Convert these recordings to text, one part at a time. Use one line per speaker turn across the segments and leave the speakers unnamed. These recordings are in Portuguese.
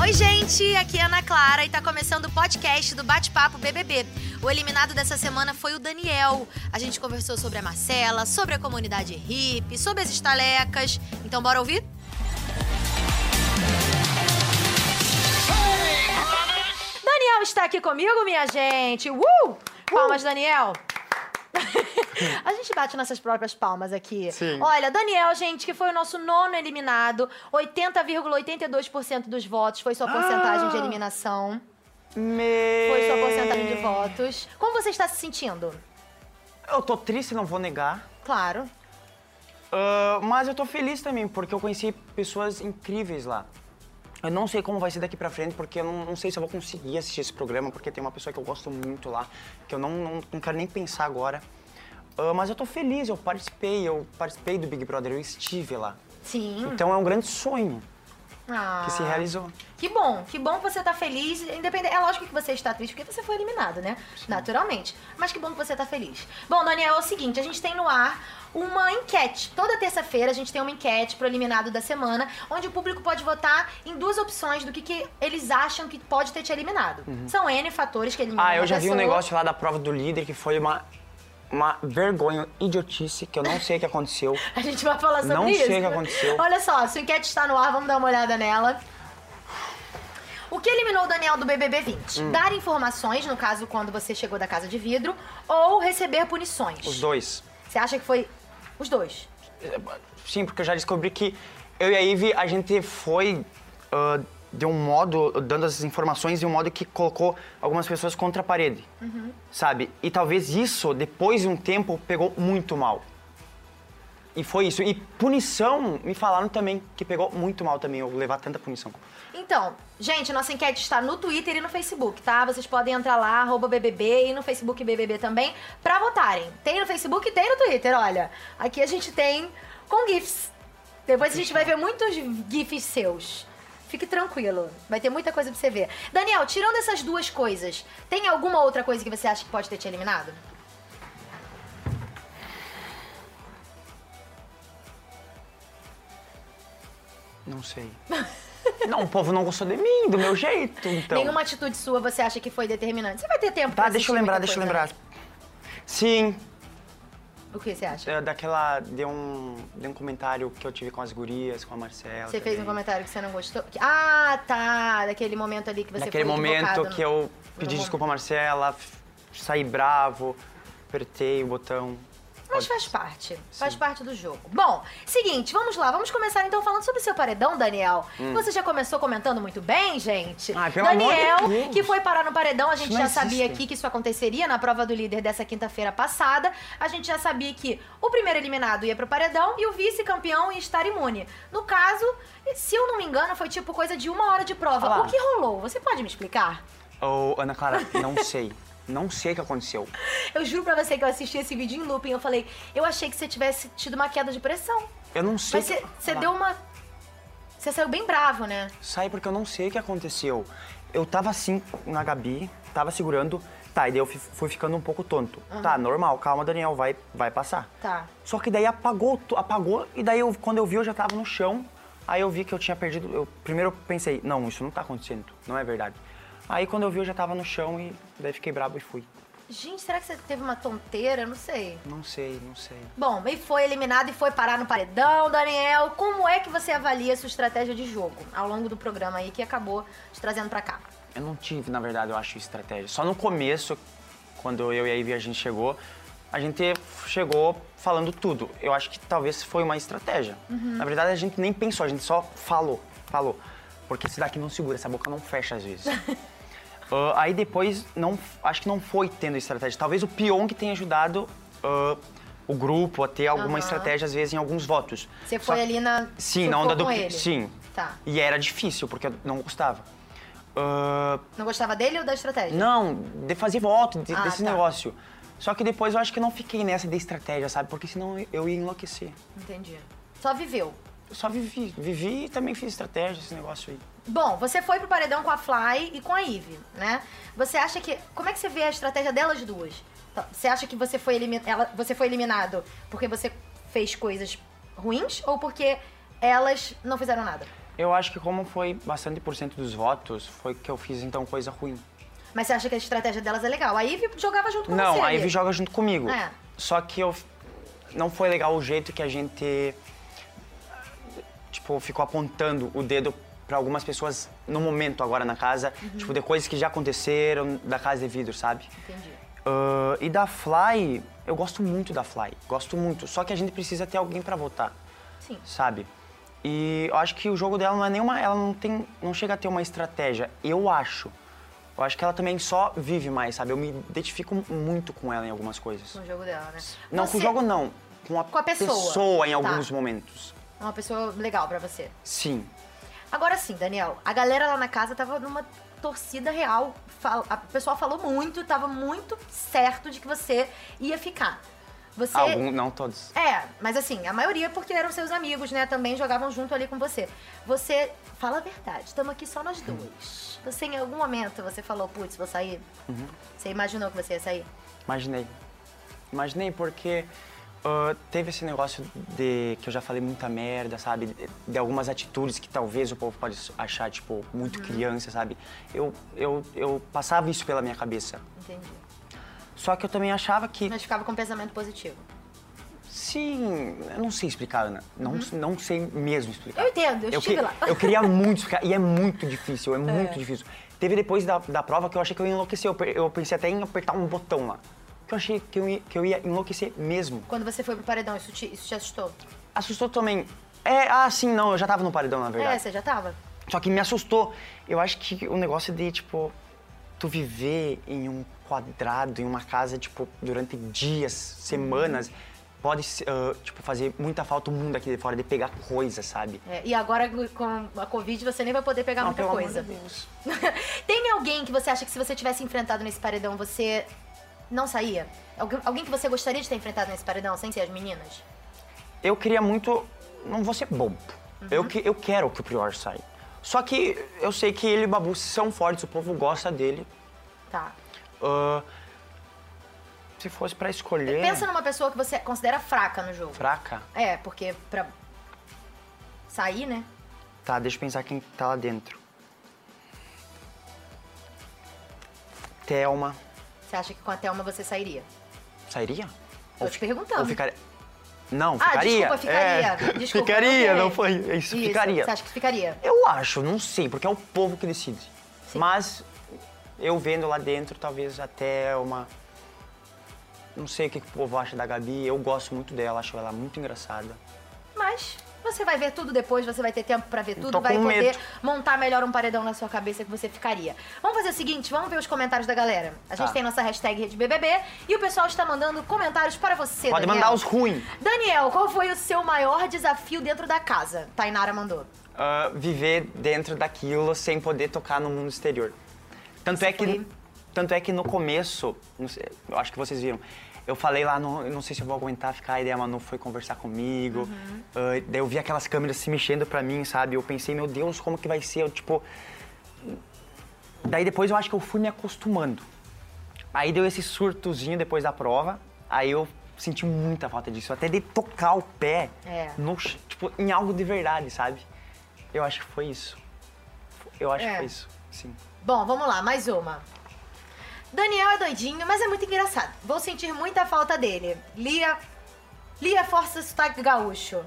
Oi, gente, aqui é Ana Clara e tá começando o podcast do Bate-Papo BBB. O eliminado dessa semana foi o Daniel. A gente conversou sobre a Marcela, sobre a comunidade hippie, sobre as estalecas. Então, bora ouvir? Daniel está aqui comigo, minha gente. Uh! Palmas, Daniel. A gente bate nossas próprias palmas aqui.
Sim.
Olha, Daniel, gente, que foi o nosso nono eliminado, 80,82% dos votos foi sua porcentagem de eliminação.
Me...
Foi sua porcentagem de votos. Como você está se sentindo?
Eu tô triste, não vou negar.
Claro.
Ah, mas eu tô feliz também, porque eu conheci pessoas incríveis lá. Eu não sei como vai ser daqui pra frente, porque eu não, não sei se eu vou conseguir assistir esse programa, porque tem uma pessoa que eu gosto muito lá, que eu não, não, não quero nem pensar agora. Ah, mas eu tô feliz, eu participei, eu participei do Big Brother, eu estive lá.
Sim.
Então é um grande sonho
Ah.
que se realizou.
Que bom, que bom que você tá feliz. Independente, é lógico que você está triste porque você foi eliminado, né? Naturalmente. Mas que bom que você tá feliz. Bom, Daniel, é o seguinte, a gente tem no ar uma enquete. Toda terça-feira a gente tem uma enquete pro eliminado da semana, onde o público pode votar em duas opções do que, que eles acham que pode ter te eliminado. São N fatores que eliminam
Ah, eu já vi um negócio lá da prova do líder que foi uma, uma vergonha, idiotice, que eu não sei o que aconteceu.
A gente vai falar sobre
Não
isso.
sei o que aconteceu.
Olha só, sua enquete está no ar, vamos dar uma olhada nela. O que eliminou o Daniel do BBB 20?
Hum.
Dar informações, no caso quando você chegou da casa de vidro, ou receber punições?
Os dois.
Você acha que foi os dois?
Sim, porque eu já descobri que eu e a Ivy, a gente foi ah, de um modo, dando as informações de um modo que colocou algumas pessoas contra a parede, sabe? E talvez isso, depois de um tempo, pegou muito mal. E foi isso. E punição, me falaram também que pegou muito mal também eu levar tanta punição.
Então, gente, nossa enquete está no Twitter e no Facebook, tá? Vocês podem entrar lá, BBB, e no Facebook BBB também, pra votarem. Tem no Facebook e tem no Twitter, olha. Aqui a gente tem com GIFs. Depois a gente vai ver muitos GIFs seus. Fique tranquilo, vai ter muita coisa pra você ver. Daniel, tirando essas duas coisas, tem alguma outra coisa que você acha que pode ter te eliminado?
Não sei. não, o povo não gostou de mim, do meu jeito, então.
Nenhuma atitude sua você acha que foi determinante? Você vai ter tempo
Tá,
pra
deixa eu lembrar, deixa eu lembrar. Sim?
O que você acha?
É, daquela. De um, de um comentário que eu tive com as gurias, com a Marcela.
Você fez um
também.
comentário que você não gostou? Que- Ah, tá. Daquele momento ali que você
Naquele
foi
momento que
no-
eu pedi
momento.
desculpa a Marcela, saí bravo, apertei o botão.
Mas faz parte. Faz parte do jogo. Bom, seguinte, vamos lá. Vamos começar então falando sobre o seu paredão, Daniel. Você já começou comentando muito bem, gente.
Hum. pelo amor de
Daniel,
Deus.
que foi parar no paredão, a gente já sabia aqui que isso aconteceria na prova do líder dessa quinta-feira passada. A gente já sabia que o primeiro eliminado ia pro paredão e o vice-campeão ia estar imune. No caso, se eu não me engano, foi tipo coisa de uma hora de prova.
Ah lá.
O que rolou? Você pode me explicar?
Ô, Ana Clara, não sei. Não sei o que aconteceu.
Eu juro pra você que eu assisti esse vídeo em looping. Eu falei, eu achei que você tivesse tido uma queda de pressão.
Eu não sei.
Mas você
que- Ah
deu uma. Você saiu bem bravo, né?
Sai porque eu não sei o que aconteceu. Eu tava assim na Gabi, tava segurando. Tá, e daí eu fui ficando um pouco tonto. Tá, normal, calma, Daniel, vai, vai passar.
Tá.
Só que daí apagou, apagou, e daí eu, quando eu vi, eu já tava no chão. Aí eu vi que eu tinha perdido. Eu, primeiro eu pensei, não, isso não tá acontecendo, não é verdade. Aí quando eu vi, eu já tava no chão e daí fiquei brabo e fui.
Gente, será que você teve uma tonteira? Não sei.
Não sei, não sei.
Bom, e foi eliminado e foi parar no paredão, Daniel. Como é que você avalia a sua estratégia de jogo ao longo do programa aí que acabou te trazendo pra cá?
Eu não tive, na verdade, eu acho, estratégia. Só no começo, quando eu e a Ivy a gente chegou, a gente chegou falando tudo. Eu acho que talvez foi uma estratégia. Na verdade, a gente nem pensou, a gente só falou, falou. Porque esse daqui não segura, essa boca não fecha às vezes. Ah, aí depois, não, acho que não foi tendo estratégia. Talvez o Pyong tenha ajudado ah, o grupo a ter alguma
Aham.
estratégia, às vezes, em alguns votos.
Você
Só
foi ali na.
Sim, na onda do...
ele.
Sim.
Tá.
E era difícil, porque eu não gostava. Ah,
Não gostava dele ou da estratégia?
não, de fazer voto, de-
Ah,
desse
tá.
negócio. Só que depois eu acho que não fiquei nessa de estratégia, sabe? Porque senão eu ia enlouquecer.
Entendi. Só viveu.
Eu só vivi. Vivi e também fiz estratégia, esse negócio aí.
Bom, você foi pro paredão com a Fly e com a Eve, né? Você acha que. Como é que você vê a estratégia delas duas? Então, Você acha que você foi, elimi- ela- você foi eliminado porque você fez coisas ruins ou porque elas não fizeram nada?
Eu acho que como foi bastante por cento dos votos, foi que eu fiz então coisa ruim.
Mas você acha que a estratégia delas é legal? A Ivy jogava junto com
não,
você.
a
ali.
Ivy joga junto comigo.
É.
Só que eu não foi legal o jeito que a gente tipo ficou apontando o dedo pra algumas pessoas no momento agora na casa,
Uhum.
tipo de coisas que já aconteceram da casa de vidro, sabe?
Entendi.
Ah, e da Fly, eu gosto muito da Fly, gosto muito. Só que a gente precisa ter alguém pra votar,
Sim.
sabe? E eu acho que o jogo dela não é nenhuma, ela não tem, não chega a ter uma estratégia. Eu acho. Eu acho que ela também só vive mais, sabe? Eu me identifico muito com ela em algumas coisas.
Com o jogo dela, né?
Não, com
Você
o jogo não, com a,
Com a pessoa.
em
Tá.
alguns momentos.
É uma pessoa legal pra você.
Sim.
Agora sim, Daniel, a galera lá na casa tava numa torcida real. Fal- A pessoa falou muito, tava muito certo de que você ia ficar. Você.
Algum, não todos.
É, mas assim, a maioria porque eram seus amigos, né? Também jogavam junto ali com você. Você, fala a verdade, estamos aqui só nós dois. Você, em algum momento, você falou, putz, vou sair?
Uhum.
Você imaginou que você ia sair?
Imaginei. Imaginei porque ah, teve esse negócio de que eu já falei muita merda, sabe? De, de algumas atitudes que talvez o povo pode achar, tipo, muito criança, sabe? Eu, eu, eu passava isso pela minha cabeça.
Entendi.
Só que eu também achava que.
Mas ficava com pensamento positivo.
Sim, eu não sei explicar, Ana. Não, não sei mesmo explicar.
Eu entendo, eu estive
que-
lá.
Eu queria muito explicar, e é muito difícil, é muito difícil. Teve depois da, da prova que eu achei que eu ia enlouquecer. Eu, eu pensei até em apertar um botão lá. Que eu achei que eu ia, que eu ia enlouquecer mesmo.
Quando você foi pro paredão, isso te, isso te assustou?
Assustou também. É, ah, sim, não, eu já tava no paredão, na
É,
verdade.
você já tava?
Só que me assustou. Eu acho que o negócio de, tipo, tu viver em um quadrado, em uma casa, tipo, durante dias, semanas, pode, ah, tipo, fazer muita falta o mundo aqui de fora, de pegar coisas, sabe?
É, e agora com a Covid você nem vai poder pegar muita
pelo amor
coisa.
de Deus.
Tem alguém que você acha que se você tivesse enfrentado nesse paredão, você não saía? Alguém, alguém que você gostaria de ter enfrentado nesse paredão, sem ser as meninas?
Eu queria muito. Não vou ser bobo. Eu, que, eu quero que o Prior saia. Só que eu sei que ele e o Babu são fortes, o povo gosta dele.
Tá.
Ah, se fosse pra escolher.
Pensa numa pessoa que você considera fraca no jogo.
Fraca?
É, porque pra sair, né?
Tá, deixa eu pensar quem tá lá dentro. Thelma.
Você acha que com a Thelma você sairia?
Sairia?
Tô
Ou
te perguntando.
Ou ficaria. Não,
Ah,
ficaria.
desculpa, ficaria.
É,
Desculpa,
ficaria,
ok.
não foi. Isso, ficaria.
Você acha que ficaria?
Eu acho, não sei, porque é o povo que decide.
Sim.
Mas eu vendo lá dentro, talvez até uma. Não sei o que que o povo acha da Gabi. Eu gosto muito dela, acho ela muito engraçada.
Mas você vai ver tudo depois, você vai ter tempo pra ver tudo, vai poder
medo.
montar melhor um paredão na sua cabeça que você ficaria. Vamos fazer o seguinte, vamos ver os comentários da galera. A gente
Tá.
tem nossa hashtag RedeBBB e o pessoal está mandando comentários para você,
Pode
Daniel.
mandar os ruins.
Daniel, qual foi o seu maior desafio dentro da casa? Tainara mandou.
ah, viver dentro daquilo sem poder tocar no mundo exterior. Tanto é que,
foi-
tanto é que no começo, não sei, eu acho que vocês viram, eu falei lá, eu não sei se eu vou aguentar ficar, a Manu foi conversar comigo,
Uhum.
ah, daí eu vi aquelas câmeras se mexendo pra mim, sabe? Eu pensei, meu Deus, como que vai ser? Eu, tipo... Daí depois eu acho que eu fui me acostumando. Aí deu esse surtozinho depois da prova, aí eu senti muita falta disso, até de tocar o pé
É.
no, tipo, em algo de verdade, sabe? Eu acho que foi isso. Eu acho
É.
que foi isso, sim.
Bom, vamos lá, mais uma. Daniel é doidinho, mas é muito engraçado. Vou sentir muita falta dele. Lia. Lia Força Sotaque Gaúcho.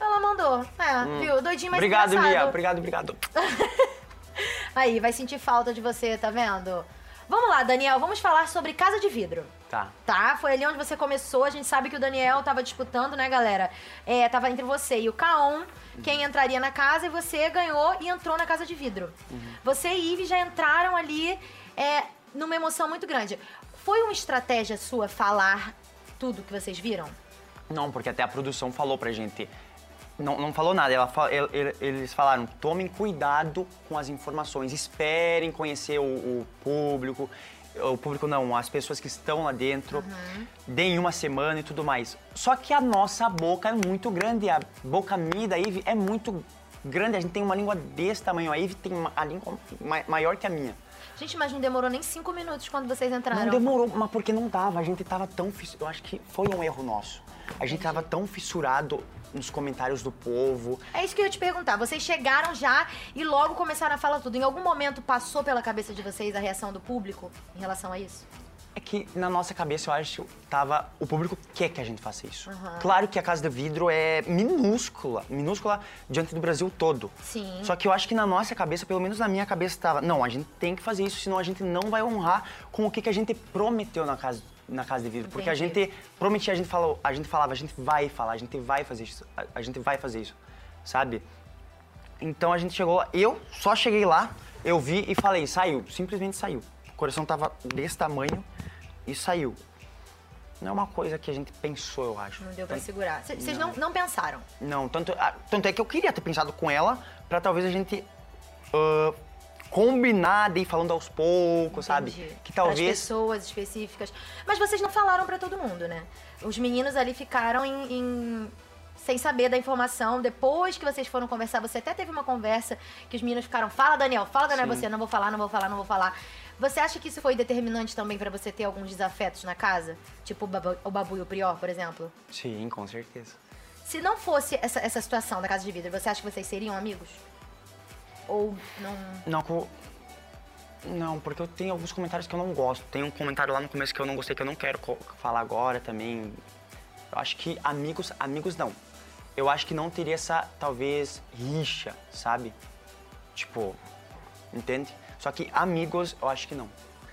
Ela mandou. É, viu? Doidinho, mas
Hum. obrigado,
engraçado.
Lia. Obrigado, obrigado.
Aí, vai sentir falta de você, tá vendo? Vamos lá, Daniel, vamos falar sobre Casa de Vidro.
Tá.
Tá? Foi ali onde você começou. A gente sabe que o Daniel tava disputando, né, galera? É, tava entre você e o Kaon, quem entraria na casa, e você ganhou e entrou na Casa de Vidro. Você e Ive já entraram ali é, numa emoção muito grande. Foi uma estratégia sua falar tudo que vocês viram?
Não, porque até a produção falou pra gente. Não, não falou nada, ela eles falaram, tomem cuidado com as informações, esperem conhecer o, o público, o público não, as pessoas que estão lá dentro, deem uma semana e tudo mais. Só que a nossa boca é muito grande, a boca minha e da Ive é muito grande, a gente tem uma língua desse tamanho, a Ive tem uma- a língua ma- maior que a minha.
Gente, mas não demorou nem cinco minutos quando vocês entraram.
Não demorou, mas porque não dava. A gente tava tão. Eu acho que foi um erro nosso. A gente tava tão fissurado nos comentários do povo.
É isso que eu ia te perguntar. Vocês chegaram já e logo começaram a falar tudo. Em algum momento passou pela cabeça de vocês a reação do público em relação a isso?
É que na nossa cabeça eu acho que tava. O público quer que a gente faça isso.
Aham.
Claro que a Casa de Vidro é minúscula, minúscula diante do Brasil todo.
Sim.
Só que eu acho que na nossa cabeça, pelo menos na minha cabeça, tava. Não, a gente tem que fazer isso, senão a gente não vai honrar com o que, que a gente prometeu na casa, na casa de vidro. Porque a
Entendi.
gente prometia, a gente falou, a gente falava, a gente vai falar, a gente vai fazer isso, a, a gente vai fazer isso, sabe? Então a gente chegou lá, eu só cheguei lá, eu vi e falei, saiu, simplesmente saiu. O coração tava desse tamanho e saiu. Não é uma coisa que a gente pensou, eu acho.
Não deu pra
Tanto-
segurar. Vocês não, não pensaram?
Não, tanto, ah, tanto é que eu queria ter pensado com ela pra talvez a gente ah, combinar de ir falando aos poucos, sabe?
Entendi.
Que
Pras
talvez.
pessoas específicas. Mas vocês não falaram pra todo mundo, né? Os meninos ali ficaram em, em- sem saber da informação. Depois que vocês foram conversar, você até teve uma conversa que os meninos ficaram: fala, Daniel, fala, Daniel,
Sim.
você, não vou falar, não vou falar, não vou falar. Você acha que isso foi determinante também pra você ter alguns desafetos na casa? Tipo o Babu, o Babu e o Prior, por exemplo?
Sim, com certeza.
Se não fosse essa, essa situação da casa de vidro, você acha que vocês seriam amigos? Ou não.
Não, co- não, porque eu tenho alguns comentários que eu não gosto. Tem um comentário lá no começo que eu não gostei, que eu não quero falar agora também. Eu acho que amigos, amigos não. Eu acho que não teria essa, talvez, rixa, sabe? Tipo, entende? Só que amigos, eu acho que não.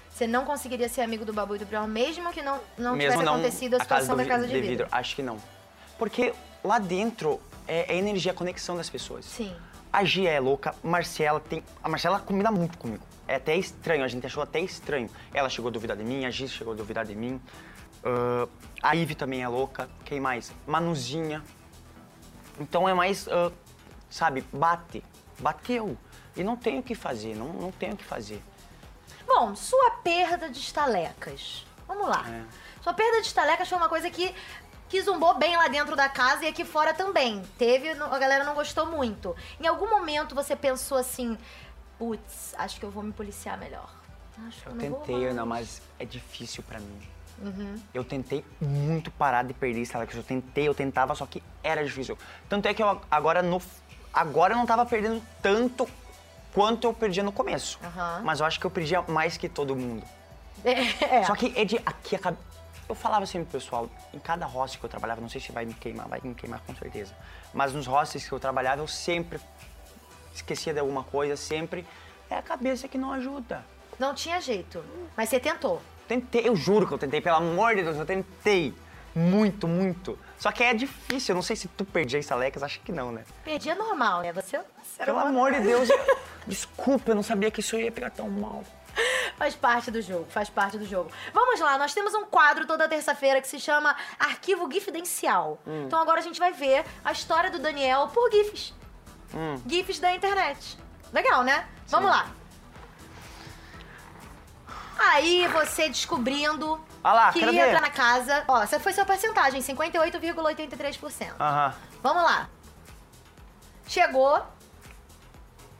Você não conseguiria ser amigo do Babu e do Prior, mesmo que não, não
Mesmo
tivesse
não
acontecido a situação
do
da casa
vi-
de vidro.
Acho que não. Porque lá dentro é, é energia, a conexão das pessoas.
Sim.
A Gia é louca, Marcela tem. A Marcela combina muito comigo. É até estranho, a gente achou até estranho. Ela chegou a duvidar de mim, a Gia chegou a duvidar de mim. Ah, a Ive também é louca. Quem mais? Manuzinha. Então é mais, ah, sabe, bate. Bateu. E não tem o que fazer, não, não tem o que fazer.
Bom, sua perda de estalecas. Vamos lá.
É.
Sua perda de estalecas foi uma coisa que, que zumbou bem lá dentro da casa e aqui fora também. Teve, a galera não gostou muito. Em algum momento você pensou assim, putz, acho que eu vou me policiar melhor. Acho que eu,
tentei,
mais."
Ana, mas é difícil pra mim.
Uhum.
Eu tentei muito parar de perder estalecas. Eu tentei, eu tentava, só que era difícil. Tanto é que eu agora no agora eu não tava perdendo tanto quanto eu perdia no começo.
Aham.
Mas eu acho que eu perdia mais que todo mundo.
É.
Só que é de aqui a eu falava sempre pro pessoal, em cada hostel que eu trabalhava, não sei se vai me queimar, vai me queimar com certeza. Mas nos hostels que eu trabalhava, eu sempre esquecia de alguma coisa, sempre é a cabeça que não ajuda.
Não tinha jeito. Mas você tentou.
Tentei, eu juro que eu tentei, pelo amor de Deus, eu tentei. Muito, muito. Só que é difícil, eu não sei se tu perdia estalecas, acho que não, né?
Perdi é normal, né? Você, você era
Pelo amor de Deus, eu- desculpa, eu não sabia que isso ia pegar tão mal.
Faz parte do jogo, faz parte do jogo. Vamos lá, nós temos um quadro toda terça-feira que se chama Arquivo Gifidencial.
Hum.
Então agora a gente vai ver a história do Daniel por GIFs.
Hum.
GIFs da internet. Legal, né? Vamos lá. Aí você descobrindo
Ah lá,
que
quero
ia
ver.
entrar na casa. Ó, essa foi sua porcentagem, 58,83%.
Aham.
Vamos lá. Chegou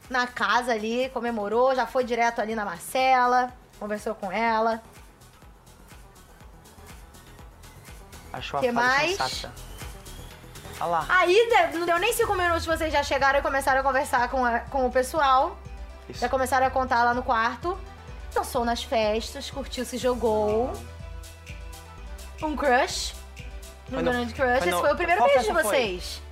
na casa ali, comemorou, já foi direto ali na Marcela, conversou com ela.
Achou
Que
a fase
mais?
sensata. Olha lá.
Aí de- não deu nem cinco minutos, vocês já chegaram e começaram a conversar com, a- com o pessoal.
Isso.
Já começaram a contar lá no quarto. Dançou nas festas, curtiu, se jogou. Um crush. Um
no-
grande crush.
foi
Esse
no-
foi o primeiro
qual
beijo de
festa foi?
vocês.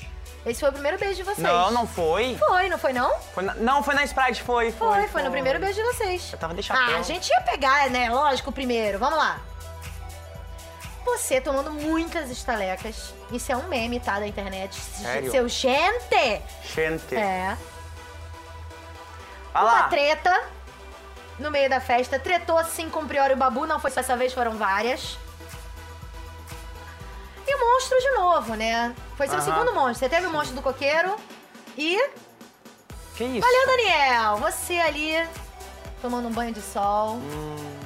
Esse foi o primeiro beijo de vocês.
Não, não foi.
Foi, não foi não?
Foi na- não, foi na Sprite, foi. Foi,
Foi, foi no primeiro beijo de vocês.
Eu tava de
Ah,
chapéu.
a gente ia pegar, né? Lógico, o primeiro. Vamos lá. Você tomando muitas estalecas. Isso é um meme, tá? Da internet.
Sério?
Seu gente.
Gente.
É.
Olha
Uma
lá.
treta no meio da festa. Tretou assim com o Prior e o Babu. Não foi só essa vez, foram várias. E o monstro de novo, né? Foi seu
Aham.
segundo monstro. Você teve o monstro do coqueiro. E.
Que isso?
Valeu, Daniel! Você ali tomando um banho de sol.
Hum,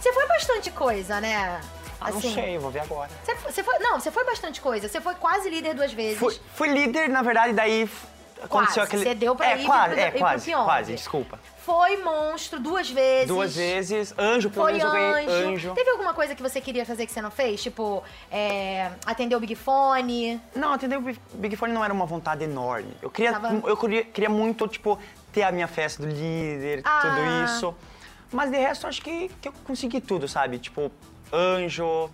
Você foi bastante coisa, né?
ah, não sei, eu vou ver agora.
Você foi, você foi- não, você foi bastante coisa. Você foi quase líder duas vezes.
Fui, fui líder, na verdade, daí f- aconteceu aquele.
você deu pra
é,
ir
quase,
pro-
é,
ir pro
quase,
Pyong.
quase, desculpa.
Foi monstro duas vezes.
Duas vezes, anjo, pelo
Foi
menos
anjo.
anjo.
Teve alguma coisa que você queria fazer que você não fez? Tipo, é, atender o Big Fone?
Não, atender o Big- Fone não era uma vontade enorme. Eu queria,
Tava-
eu queria, queria muito, tipo, ter a minha festa do líder,
Ah.
tudo isso. Mas de resto, acho que, que eu consegui tudo, sabe? Tipo, anjo,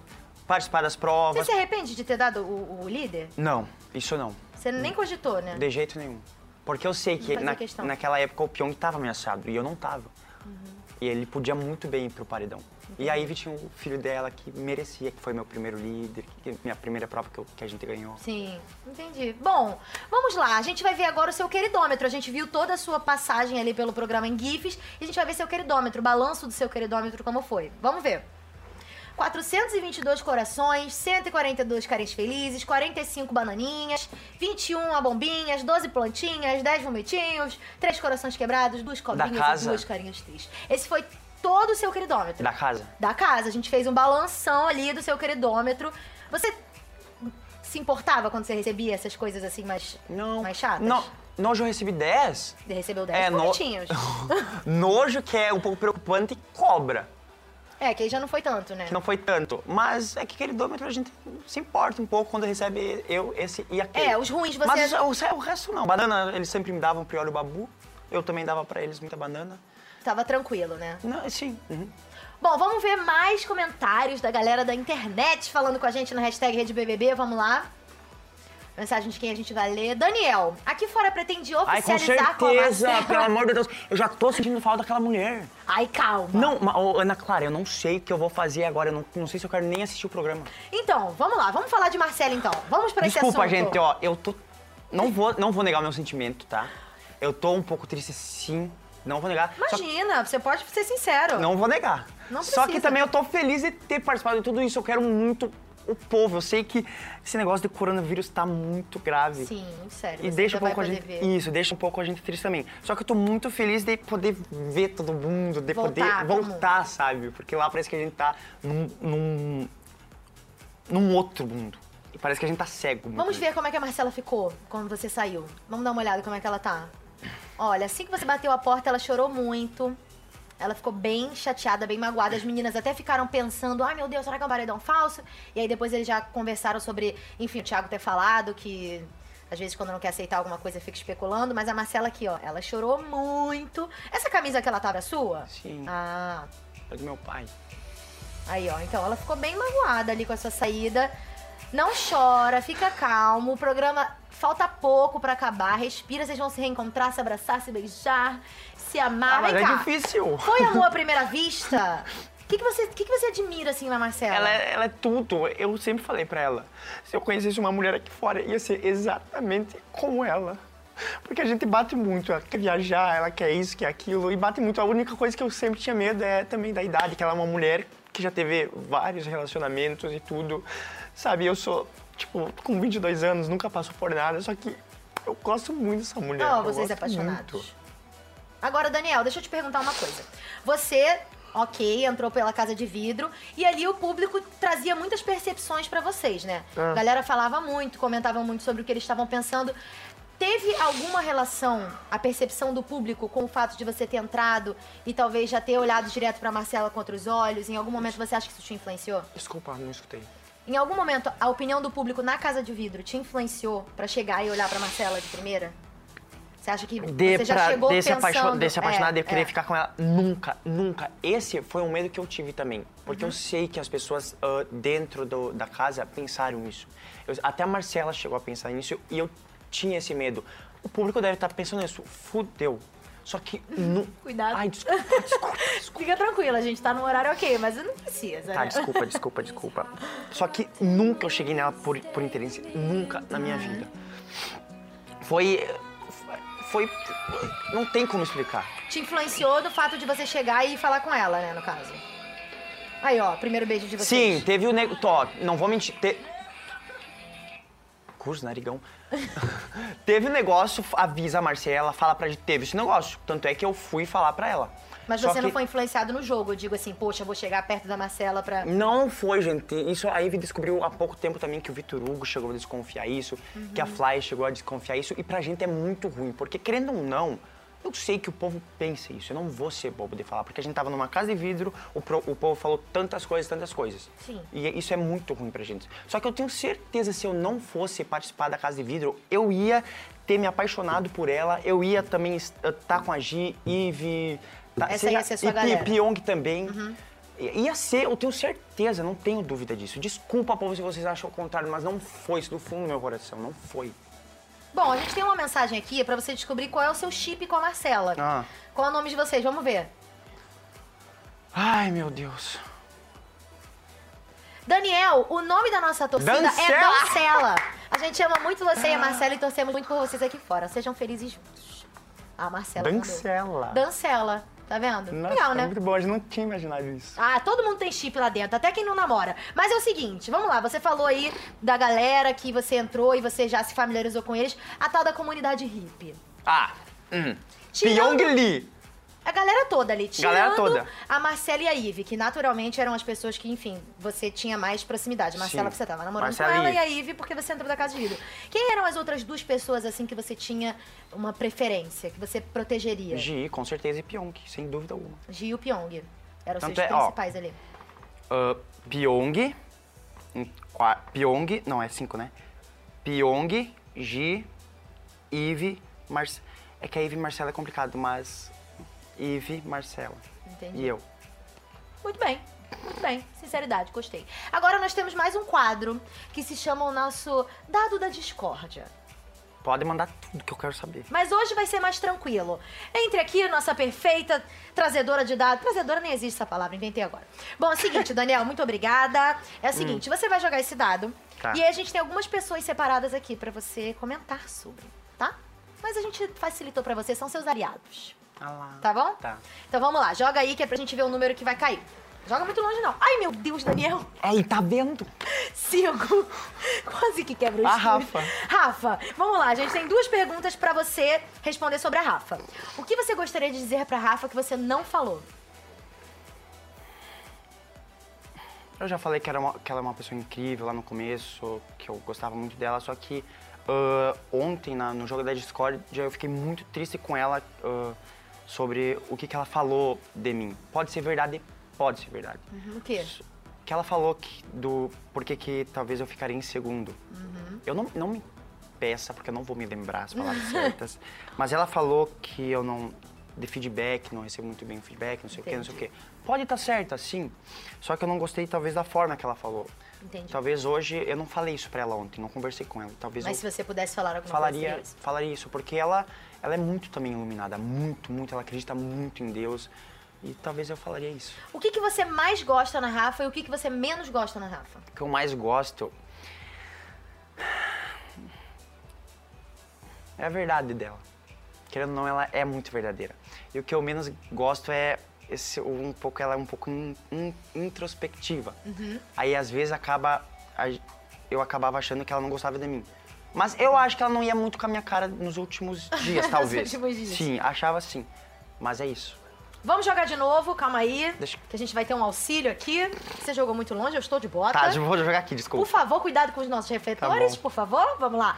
participar das
Você
provas.
se arrepende de ter dado o, o líder?
Não, isso não.
Você nem cogitou, né?
De jeito nenhum. Porque eu sei que na- naquela época o Pyong estava ameaçado e eu não tava.
Uhum.
E ele podia muito bem ir pro paredão. E a Ivy tinha o filho dela que merecia, que foi meu primeiro líder, minha primeira prova que, eu- que a gente ganhou.
Sim, entendi. Bom, vamos lá. A gente vai ver agora o seu queridômetro. A gente viu toda a sua passagem ali pelo programa em GIFs e a gente vai ver seu queridômetro, o balanço do seu queridômetro como foi. Vamos ver. 422 corações, 142 carinhas felizes, 45 bananinhas, 21 abombinhas, 12 plantinhas, 10 vomitinhos, 3 corações quebrados, 2 cobrinhas e 2 carinhas tristes. Esse foi todo o seu queridômetro
Da casa.
da casa. A gente fez um balanção ali do seu queridômetro. Você se importava quando você recebia essas coisas assim mais,
Não.
mais chatas?
Não. Nojo eu recebi 10.
Você recebeu 10
É, no-. Nojo, que é um pouco preocupante, cobra.
É, que aí já não foi tanto, né?
Que não foi tanto. Mas é que queridômetro a gente se importa um pouco quando recebe eu, esse e aquele.
É, os ruins você...
Mas o, o resto não. Banana, eles sempre me davam priori o babu. Eu também dava pra eles muita banana.
Tava tranquilo, né?
Não, sim. uhum.
Bom, vamos ver mais comentários da galera da internet falando com a gente no hashtag RedeBBB. Vamos lá. Mensagem de quem a gente vai ler. Daniel, aqui fora pretende
Ai, com
oficializar com, a
certeza, pelo amor de Deus. Eu já tô sentindo falta daquela mulher.
Ai, calma.
Não, ma- ô, Ana Clara, eu não sei o que eu vou fazer agora. Eu não, não sei se eu quero nem assistir o programa.
Então, vamos lá. Vamos falar de Marcela, então. Vamos pra esse
Desculpa,
assunto.
gente, ó, eu tô. Não vou, não vou negar o meu sentimento, tá? Eu tô um pouco triste, sim. Não vou negar. Só que-
Imagina, você pode ser sincero.
não vou negar.
Não
Só que
precisa.
também eu tô feliz de ter participado de tudo isso. Eu quero muito o povo. Eu sei que esse negócio de coronavírus tá muito grave.
Sim, sério.
E deixa um pouco a gente.
ver.
Isso, deixa um pouco a gente triste também. Só que eu tô muito feliz de poder ver todo mundo, de
Voltar
poder voltar, sabe? Porque lá parece que a gente tá num. num, num outro mundo. E parece que a gente tá cego.
Vamos ver como é que a Marcela ficou quando você saiu. Vamos dar uma olhada como é que ela tá. Olha, assim que você bateu a porta, ela chorou muito. Ela ficou bem chateada, bem magoada. As meninas até ficaram pensando: ai meu Deus, será que é um paredão falso? E aí depois eles já conversaram sobre, enfim, o Thiago ter falado que às vezes quando não quer aceitar alguma coisa fica especulando. Mas a Marcela aqui, ó, ela chorou muito. Essa camisa que ela tava é sua?
Sim.
Ah,
É do meu pai.
Aí, ó, então ela ficou bem magoada ali com a sua saída. Não chora, fica calmo. O programa falta pouco pra acabar. Respira, vocês vão se reencontrar, se abraçar, se beijar, se amar.
Ah, mas
Vem
é
cá.
difícil.
Foi amor à primeira vista? O que, que, você, que, que você admira assim na Marcela?
Ela é, ela é tudo. Eu sempre falei pra ela, se eu conhecesse uma mulher aqui fora, ia ser exatamente como ela. Porque a gente bate muito, ela quer viajar, ela quer isso, quer aquilo, e bate muito. A única coisa que eu sempre tinha medo é também da idade, que ela é uma mulher que já teve vários relacionamentos e tudo. Sabe, eu sou, tipo, com 22 anos, nunca passou por nada, só que eu gosto muito dessa mulher.
Oh, vocês apaixonados.
muito.
Agora, Daniel, deixa eu te perguntar uma coisa. Você, ok, entrou pela casa de vidro e ali o público trazia muitas percepções pra vocês, né?
Ah.
A galera falava muito, comentava muito sobre o que eles estavam pensando. Teve alguma relação, a percepção do público, com o fato de você ter entrado e talvez já ter olhado direto pra Marcela com outros olhos? Em algum momento você acha que isso te influenciou?
Desculpa, não escutei.
Em algum momento a opinião do público na casa de vidro te influenciou pra chegar e olhar pra Marcela de primeira? Você acha que
de,
você já
pra-
chegou
desse,
pensando...
apaixon, apaixonado
É,
de eu querer
é.
ficar com ela. Nunca, nunca. Esse foi um medo que eu tive também. Porque
Uhum.
eu sei que as pessoas ah, dentro do- da casa pensaram nisso. Eu- até a Marcela chegou a pensar nisso e eu tinha esse medo. O público deve estar pensando nisso. Fudeu. Só que... Nu...
Cuidado.
Ai, desculpa, desculpa, desculpa.
Fica tranquila, a gente tá no horário ok, mas não precisa,
Tá,
né?
desculpa, desculpa, desculpa. Só que nunca eu cheguei nela por, por interesse. Nunca na minha vida. Foi... Foi... Não tem como explicar.
Te influenciou do fato de você chegar e falar com ela, né, no caso. Aí, ó, primeiro beijo de vocês.
Sim, teve o nego. Tó, não vou mentir. Te... Curso, narigão. teve o negócio, avisa a Marcela, fala pra gente, teve esse negócio. Tanto é que eu fui falar pra ela.
Mas
Só
você não
que-
foi influenciado no jogo, eu digo assim, poxa, vou chegar perto da Marcela pra.
Não foi, gente. Isso a Ivy descobriu há pouco tempo também que o Vitor Hugo chegou a desconfiar isso, que a Fly chegou a desconfiar isso, e pra gente é muito ruim, porque querendo ou não, eu sei que o povo pensa isso, eu não vou ser bobo de falar, porque a gente tava numa casa de vidro, o, pro- o povo falou tantas coisas, tantas coisas.
Sim.
E isso é muito ruim pra gente. Só que eu tenho certeza, se eu não fosse participar da casa de vidro, eu ia ter me apaixonado por ela, eu ia também estar com a Gi, Ivy. tá-
Essa ia ser a sua
e
galera.
Pyong também. I- Ia ser, eu tenho certeza, não tenho dúvida disso. Desculpa, povo, se vocês acham o contrário, mas não foi isso do fundo do meu coração, não foi.
Bom, a gente tem uma mensagem aqui pra você descobrir qual é o seu chip com a Marcela.
Ah.
Qual é o nome de vocês? Vamos ver.
Ai, meu Deus.
Daniel, o nome da nossa torcida é
Dancela!
Dancela. A gente ama muito você e a Marcela e torcemos muito por vocês aqui fora. Sejam felizes juntos. A Marcela. mandou.
Dancela.
Dancela. Tá vendo?
Nossa,
Legal, né?
muito bom, a gente não tinha imaginado isso.
Ah, todo mundo tem chip lá dentro, até quem não namora. Mas é o seguinte, vamos lá, você falou aí da galera que você entrou e você já se familiarizou com eles, a tal da comunidade hippie.
Ah, hum.
Tirando-
Pyong Lee.
A galera toda ali, tirando
Galera toda.
a Marcela e a Ivy, que naturalmente eram as pessoas que, enfim, você tinha mais proximidade. Marcela,
Sim.
você tava namorando
Marcela
com ela,
e
e a Ivy, porque você entrou da casa de vidro. Quem eram as outras duas pessoas, assim, que você tinha uma preferência, que você protegeria?
Gi, com certeza, e Pyong, sem dúvida alguma.
Gi e o Pyong. Eram os seus
é, ó,
principais ali.
Uh, Pyong, Pyong, não, é cinco, né? Pyong, Gi, Eve, Marcela. É que a Eve e Marcela é complicado, mas Eve, Marcela.
Entendi.
E eu.
Muito bem, muito bem. Sinceridade, gostei. Agora nós temos mais um quadro que se chama o nosso Dado da Discórdia.
Pode mandar tudo que eu quero saber.
Mas hoje vai ser mais tranquilo. Entre aqui, nossa perfeita trazedora de dados. Trazedora nem existe essa palavra, inventei agora. Bom, é o seguinte, Daniel, muito obrigada. É o seguinte, você vai jogar esse dado.
Hum. Tá.
E aí a gente tem algumas pessoas separadas aqui pra você comentar sobre, tá? Mas a gente facilitou pra você, são seus aliados.
Ah lá.
Tá bom?
Tá.
Então vamos lá, joga aí que é pra gente ver o número que vai cair. Joga muito longe, não. Ai, meu Deus, Daniel.
Aí, tá vendo?
Cinco. Quase que quebra o
A. Rafa.
Rafa, vamos lá. A gente tem duas perguntas pra você responder sobre a Rafa. O que você gostaria de dizer pra Rafa que você não falou?
Eu já falei que, era uma- que ela é uma pessoa incrível lá no começo, que eu gostava muito dela, só que ah, ontem na- no jogo da Discord eu fiquei muito triste com ela ah, sobre o que, que ela falou de mim. Pode ser verdade? Pode ser verdade.
O quê?
Que ela falou que do porquê que talvez eu ficaria em segundo. Eu não, não me peça, porque eu não vou me lembrar as palavras certas, mas ela falou que eu não. de feedback, não recebo muito bem feedback, não sei o quê, não sei o quê. Pode estar certa, sim. Só que eu não gostei, talvez, da forma que ela falou.
Entendi.
Talvez hoje eu não falei isso pra ela ontem, não conversei com ela. Talvez
Mas se você pudesse falar alguma
falaria,
coisa
falaria isso, porque ela, ela é muito também iluminada, muito, muito, ela acredita muito em Deus. E talvez eu falaria isso.
O que, que você mais gosta na Rafa e o que, que você menos gosta na Rafa?
O que eu mais gosto é a verdade dela. Querendo ou não, ela é muito verdadeira. E o que eu menos gosto é esse, um pouco ela é um pouco in- in- introspectiva. Aí às vezes acaba eu acabava achando que ela não gostava de mim. Mas eu acho que ela não ia muito com a minha cara nos últimos dias, talvez.
últimos dias.
Sim, achava sim. Mas é isso.
Vamos jogar de novo, calma aí.
Deixa-
Que a gente vai ter um auxílio aqui. Você jogou muito longe, eu estou de bota.
Tá, eu vou jogar aqui,
Por
desculpa.
favor, cuidado com os nossos refletores,
Tá
por favor. Vamos lá.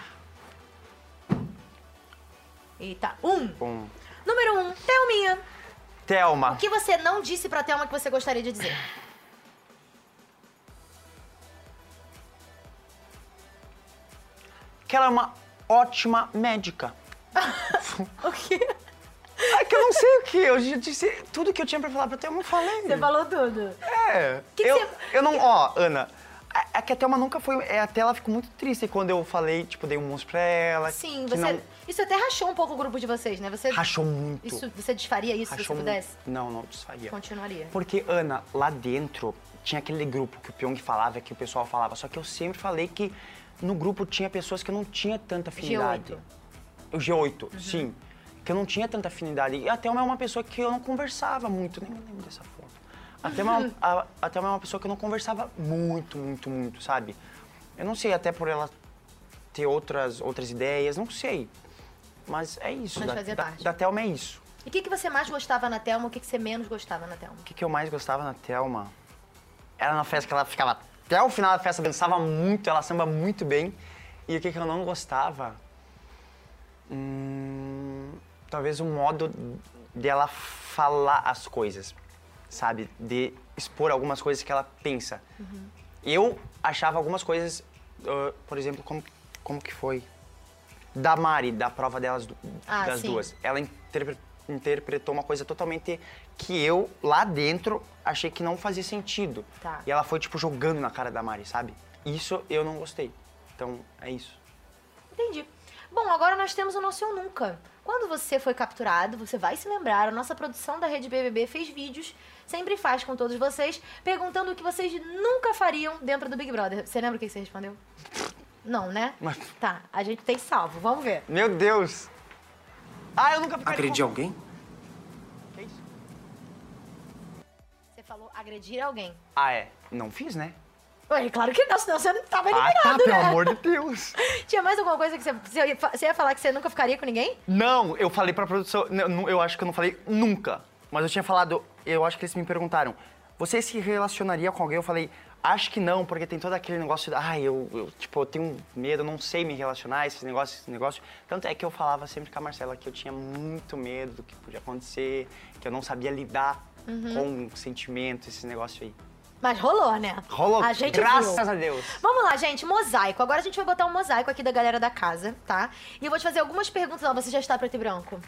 Eita, um.
Bom,
Número um, Thelminha.
Thelma.
O que você não disse pra Thelma que você gostaria de dizer?
Que ela é uma ótima médica.
O quê?
É que eu não sei o que, eu já disse tudo que eu tinha pra falar pra Thelma, eu falei.
Você falou tudo.
É.
Que que
eu,
você-
eu não, ó, Ana, é- é que a Thelma nunca foi, é, até ela ficou muito triste quando eu falei, tipo, dei um monstro pra ela.
Sim,
que
você.
não-
Isso até rachou um pouco o grupo de vocês, né? Você.
rachou muito.
Isso, você desfaria isso se
rachou
você
muito.
pudesse?
Não, não desfaria.
Continuaria.
Porque, Ana, lá dentro tinha aquele grupo que o Pyong falava, que o pessoal falava, só que eu sempre falei que no grupo tinha pessoas que eu não tinha tanta afinidade.
G8.
O G8, sim. Que eu não tinha tanta afinidade. E a Thelma é uma pessoa que eu não conversava muito, nem me lembro dessa foto. A Thelma, é uma- a, a Thelma é uma pessoa que eu não conversava muito, muito, muito, sabe? Eu não sei, até por ela ter outras, outras ideias, não sei. Mas é isso.
Mas
da,
fazia
da,
parte.
da Thelma é isso.
E o que, que você mais gostava na Thelma o que, que você menos gostava na Thelma?
O que, que eu mais gostava na Thelma? Era na festa que ela ficava até o final da festa, dançava muito, ela samba muito bem. E o que, que eu não gostava? Hum, talvez o modo dela falar as coisas, sabe? De expor algumas coisas que ela pensa. Uhum. Eu achava algumas coisas, uh, por exemplo, como, como que foi? Da Mari, da prova delas, ah, das sim. duas. Ela interpretou interpretou uma coisa totalmente que eu, lá dentro, achei que não fazia sentido. Tá. E ela foi, tipo, jogando na cara da Mari, sabe? Isso eu não gostei. Então, é isso.
Entendi. Bom, agora nós temos o nosso Eu Nunca. Quando você foi capturado, você vai se lembrar, a nossa produção da Rede BBB fez vídeos, sempre faz com todos vocês, perguntando o que vocês nunca fariam dentro do Big Brother. Você lembra o que você respondeu? Não, né? Mas... Tá, a gente tem salvo, vamos ver.
Meu Deus! Ah, eu nunca
com... alguém?
Agredir alguém.
Ah, é? Não fiz, né?
Ué, claro que não, senão você não tava eliminado,
ah, tá,
né?
pelo amor de Deus.
Tinha mais alguma coisa que você, você ia falar que você nunca ficaria com ninguém?
Não, eu falei pra produção, eu, eu acho que eu não falei nunca. Mas eu tinha falado, eu acho que eles me perguntaram, você se relacionaria com alguém? Eu falei, Acho que não, porque tem todo aquele negócio de, ah, eu, eu, tipo, eu tenho medo, eu não sei me relacionar, esses negócios, esses negócios. Tanto é que eu falava sempre com a Marcela que eu tinha muito medo do que podia acontecer, que eu não sabia lidar uhum. com sentimentos, esses negócios aí.
Mas rolou, né?
Rolou, a gente graças viu. a Deus.
Vamos lá, gente, mosaico. Agora a gente vai botar um mosaico aqui da galera da casa, tá? E eu vou te fazer algumas perguntas. Ó, você já está preto e branco?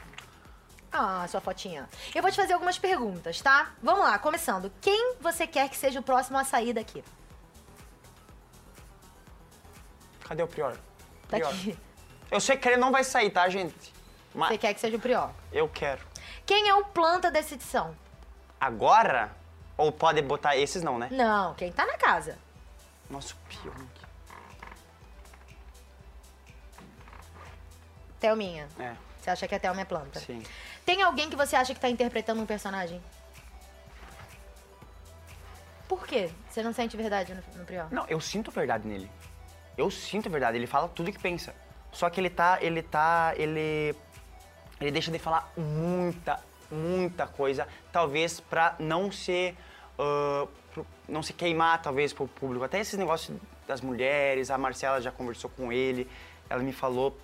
Ah, sua fotinha. Eu vou te fazer algumas perguntas, tá? Vamos lá, começando. Quem você quer que seja o próximo a sair daqui?
Cadê o Prior?
Tá Prior. aqui.
Eu sei que ele não vai sair, tá, gente?
Mas... Você quer que seja o Prior?
Eu quero.
Quem é o planta dessa edição?
Agora? Ou pode botar esses não, né?
Não, quem tá na casa.
Nossa, o Pyong.
Thelminha.
É.
Você acha que a Thelma é planta?
Sim.
Tem alguém que você acha que tá interpretando um personagem? Por quê? Você não sente verdade no, no Prior?
Não, eu sinto verdade nele. Eu sinto verdade. Ele fala tudo que pensa. Só que ele tá, ele tá, ele, ele deixa de falar muita, muita coisa, talvez para não ser, uh, não se queimar talvez pro público. Até esses negócios das mulheres, a Marcela já conversou com ele, ela me falou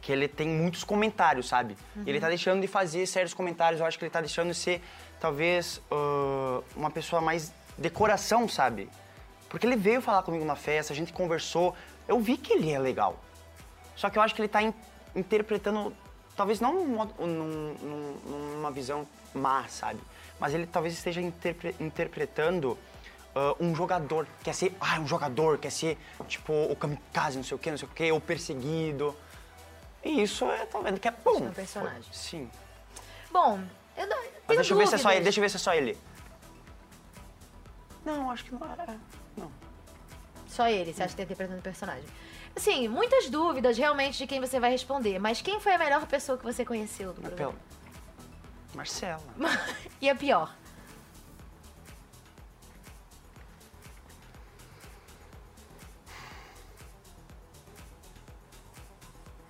que ele tem muitos comentários, sabe? Uhum. Ele tá deixando de fazer certos comentários, eu acho que ele tá deixando de ser, talvez, uh, uma pessoa mais de coração, sabe? Porque ele veio falar comigo na festa, a gente conversou, eu vi que ele é legal. Só que eu acho que ele tá in interpretando, talvez não num, num, numa visão má, sabe? Mas ele talvez esteja interpre interpretando Uh, um jogador, quer ser, ah, um jogador, quer ser, tipo, o kamikaze, não sei o quê, não sei o quê, o perseguido. E isso é, tá vendo que é bom.
É um personagem.
Sim.
Bom, eu não.
Mas deixa eu ver se é só ele. Deixa eu ver se é só ele. Não, acho que não era. Não.
Só ele, você acha que tá interpretando o personagem. Assim, muitas dúvidas realmente de quem você vai responder, mas quem foi a melhor pessoa que você conheceu do programa?
Marcela.
e a pior?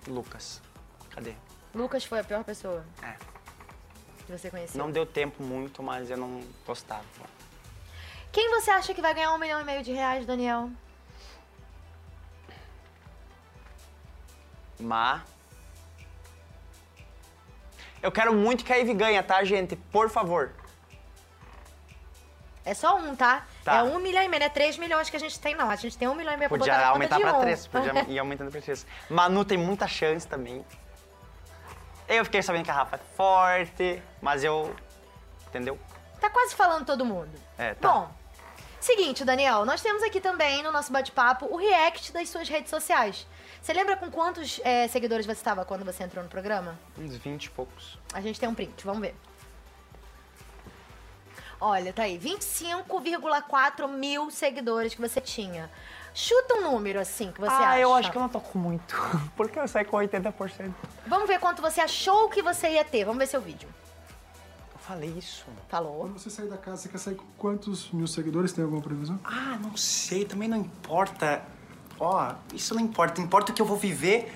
Lucas. Cadê?
Lucas foi a pior pessoa?
É.
Que você conheceu?
Não deu tempo muito, mas eu não gostava.
Quem você acha que vai ganhar um milhão e meio de reais, Daniel?
Má. Eu quero muito que a Ivy ganhe, tá, gente? Por favor.
É só um, tá? tá? É um milhão e meio, não é três milhões que a gente tem, não. A gente tem um milhão e meio
podia
pra botar
aumentar
pra
um. três, podia ir aumentando pra três. Manu tem muita chance também. Eu fiquei sabendo que a Rafa é forte, mas eu... Entendeu?
Tá quase falando todo mundo.
É, tá.
Bom, seguinte, Daniel, nós temos aqui também no nosso bate-papo o react das suas redes sociais. Você lembra com quantos é, seguidores você estava quando você entrou no programa?
Uns 20 e poucos.
A gente tem um print, vamos ver. Olha, tá aí, 25,4 mil seguidores que você tinha. Chuta um número, assim, que você ah, acha.
Ah, eu acho que eu não tô com muito. Porque eu saí com 80%.
Vamos ver quanto você achou que você ia ter. Vamos ver seu vídeo.
Eu falei isso.
Falou.
Quando você sair da casa, você quer sair com quantos mil seguidores? Tem alguma previsão?
Ah, não sei. Também não importa. Ó, isso não importa. Importa o que eu vou viver.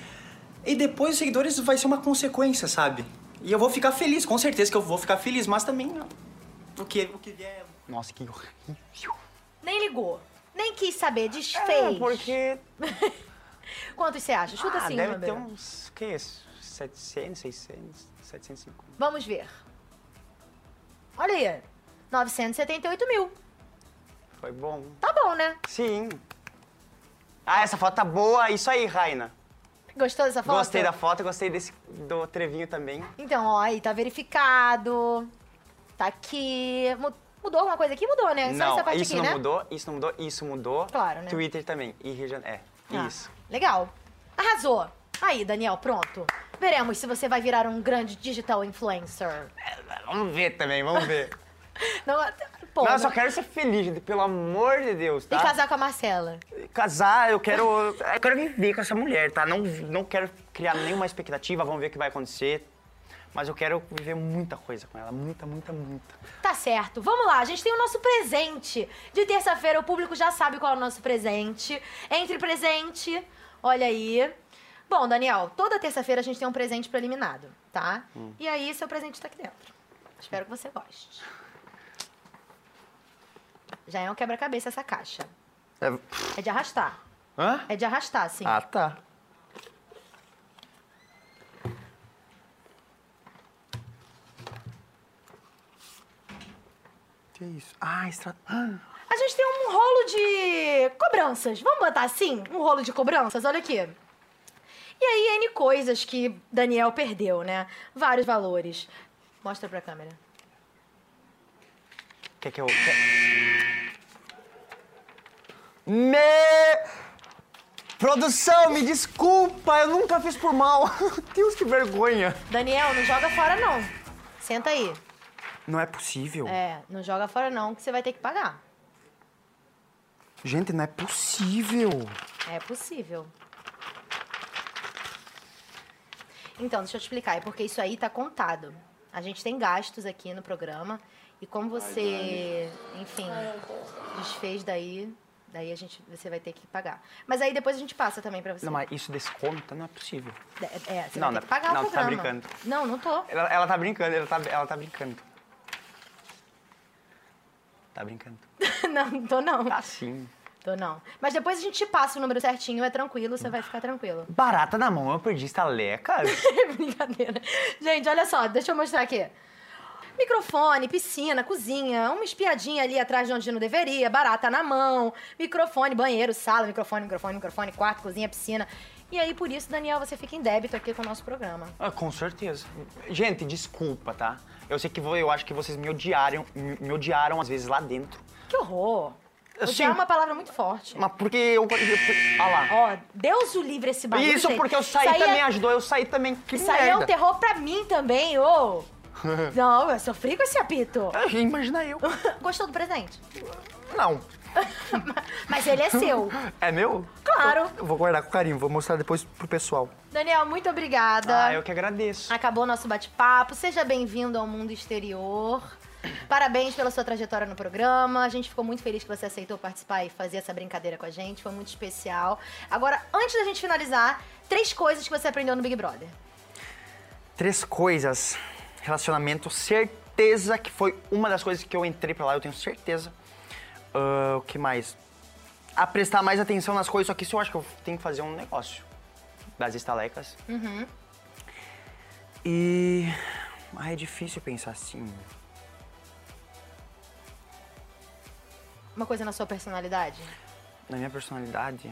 E depois os seguidores vai ser uma consequência, sabe? E eu vou ficar feliz, com certeza que eu vou ficar feliz, mas também ó, o que, o que vier.
Nossa, que horrível.
Nem ligou. Nem quis saber, desfez.
É, porque...
Quantos você acha? Chuta
ah,
assim,
deve ter uns, o que é isso? 700, 600, 750.
Vamos ver. Olha aí. 978 mil.
Foi bom.
Tá bom, né?
Sim. Ah, essa foto tá boa. Isso aí, Raina.
Gostou dessa foto?
Gostei da foto, gostei desse, do trevinho também.
Então, ó, aí tá verificado. Tá aqui. Mu- Mudou alguma coisa aqui? Mudou, né? Só
não,
essa parte
isso
aqui,
não
né?
mudou, isso não mudou, isso mudou.
Claro, né?
Twitter também. E Janeiro. É,
Ah,
isso.
Legal. Arrasou. Aí, Daniel, pronto. Veremos se você vai virar um grande digital influencer.
É, Vamos ver também, vamos ver.
Não, pô,
não, eu só quero ser feliz, gente, pelo amor de Deus,
E
tá?
casar com a Marcela.
Casar, eu quero. Eu quero viver com essa mulher, tá? Não, não quero criar nenhuma expectativa, vamos ver o que vai acontecer. Mas eu quero viver muita coisa com ela. Muita, muita, muita.
Tá certo. Vamos lá, a gente tem o nosso presente. De terça-feira, o público já sabe qual é o nosso presente. Entre presente, olha aí. Bom, Daniel, toda terça-feira a gente tem um presente pro eliminado, tá?
Hum.
E aí, seu presente tá aqui dentro. Espero que você goste. Já é um quebra-cabeça essa caixa.
É...
É de arrastar.
Hã?
É de arrastar, sim.
Ah, tá. Que isso? Ah, extra... Ah.
A gente tem um rolo de cobranças. Vamos botar assim? Um rolo de cobranças? Olha aqui. E aí, N coisas que Daniel perdeu, né? Vários valores. Mostra pra câmera.
Quer que eu. Quer... Me... Produção, me desculpa, eu nunca fiz por mal. Deus, que vergonha.
Daniel, não joga fora, não. Senta aí.
Não é possível.
É, não joga fora, não, que você vai ter que pagar.
Gente, não é possível.
É possível. Então, deixa eu te explicar. É porque isso aí tá contado. A gente tem gastos aqui no programa. E como você, enfim, desfez daí, daí a gente, você vai ter que pagar. Mas aí depois a gente passa também pra você.
Não, mas isso desconta, não é possível.
É, é, você
Não,
vai ter
não-
que pagar
não,
o
você tá
programa.
brincando.
Não, não tô.
Ela, ela tá brincando, ela tá, ela tá brincando. Tá brincando.
não, não tô não.
Tá sim.
Tô não. Mas depois a gente te passa o número certinho, é tranquilo, você vai ficar tranquilo.
Barata na mão, eu perdi estalecas.
Brincadeira. Gente, olha só, deixa eu mostrar aqui. Microfone, piscina, cozinha, uma espiadinha ali atrás de onde não deveria, barata na mão, microfone, banheiro, sala, microfone, microfone, microfone, quarto, cozinha, piscina. E aí, por isso, Daniel, você fica em débito aqui com o nosso programa.
Ah, com certeza. Gente, desculpa, tá? Eu sei que vo- eu acho que vocês me odiaram, me, me odiaram às vezes lá dentro.
Que horror! Odiar é
sim.
uma palavra muito forte.
Mas porque eu. Olha lá.
Ó, Deus o livre esse bagulho.
Isso
gente.
porque eu saí
aí é-
também, ajudou eu sair também. Que
Isso aí é um terror pra mim também, ô! Não, eu sofri com esse apito.
Ah, Imagina eu.
Gostou do presente?
Não.
Mas ele é seu.
É meu?
Claro.
Eu vou guardar com carinho, vou mostrar depois pro pessoal.
Daniel, muito obrigada.
Ah, eu que agradeço.
Acabou nosso bate-papo. Seja bem-vindo ao mundo exterior. Parabéns pela sua trajetória no programa. A gente ficou muito feliz que você aceitou participar e fazer essa brincadeira com a gente. Foi muito especial. Agora, antes da gente finalizar, três coisas que você aprendeu no Big Brother.
Três coisas. Relacionamento, certeza que foi uma das coisas que eu entrei pra lá, eu tenho certeza. Ah, o que mais? A prestar mais atenção nas coisas, só que isso eu acho que eu tenho que fazer um negócio. Das estalecas.
Uhum.
E. Ah, é difícil pensar assim.
Uma coisa na sua personalidade.
Na minha personalidade.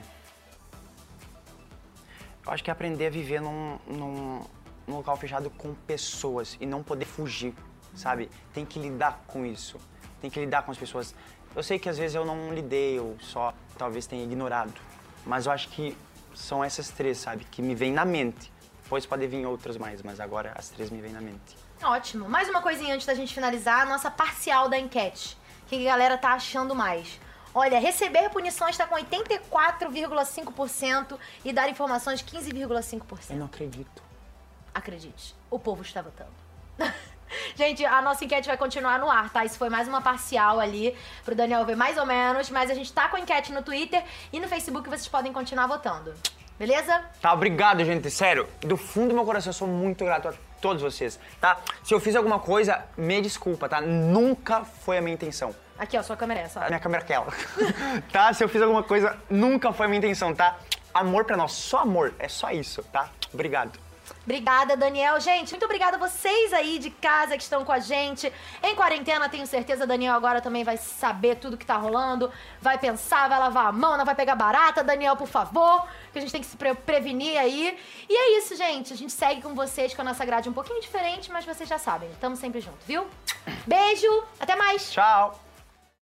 Eu acho que é aprender a viver num, num, num local fechado com pessoas e não poder fugir, sabe? Tem que lidar com isso. Tem que lidar com as pessoas. Eu sei que às vezes eu não lidei, eu só talvez tenha ignorado. Mas eu acho que são essas três, sabe? Que me vêm na mente. Depois podem vir outras mais, mas agora as três me vêm na mente.
Ótimo. Mais uma coisinha antes da gente finalizar, a nossa parcial da enquete. O que a galera tá achando mais? Olha, receber punições está com 84,5% e dar informações 15,5%.
Eu não acredito.
Acredite, o povo está votando. gente, a nossa enquete vai continuar no ar, tá? Isso foi mais uma parcial ali pro Daniel ver mais ou menos, mas a gente tá com a enquete no Twitter e no Facebook vocês podem continuar votando. Beleza?
Tá, obrigado, gente. Sério, do fundo do meu coração, eu sou muito grato a todos vocês, tá? Se eu fiz alguma coisa, me desculpa, tá? Nunca foi a minha intenção.
Aqui, ó, sua câmera é essa. ó.
A minha câmera é aquela. tá? Se eu fiz alguma coisa, nunca foi a minha intenção, tá? Amor pra nós, só amor. É só isso, tá? Obrigado.
Obrigada, Daniel. Gente, muito obrigada a vocês aí de casa que estão com a gente. Em quarentena, tenho certeza, Daniel agora também vai saber tudo que tá rolando. Vai pensar, vai lavar a mão, não vai pegar barata. Daniel, por favor, que a gente tem que se pre- prevenir aí. E é isso, gente. A gente segue com vocês com a nossa grade um pouquinho diferente, mas vocês já sabem. Tamo sempre junto, viu? Beijo, até mais.
Tchau.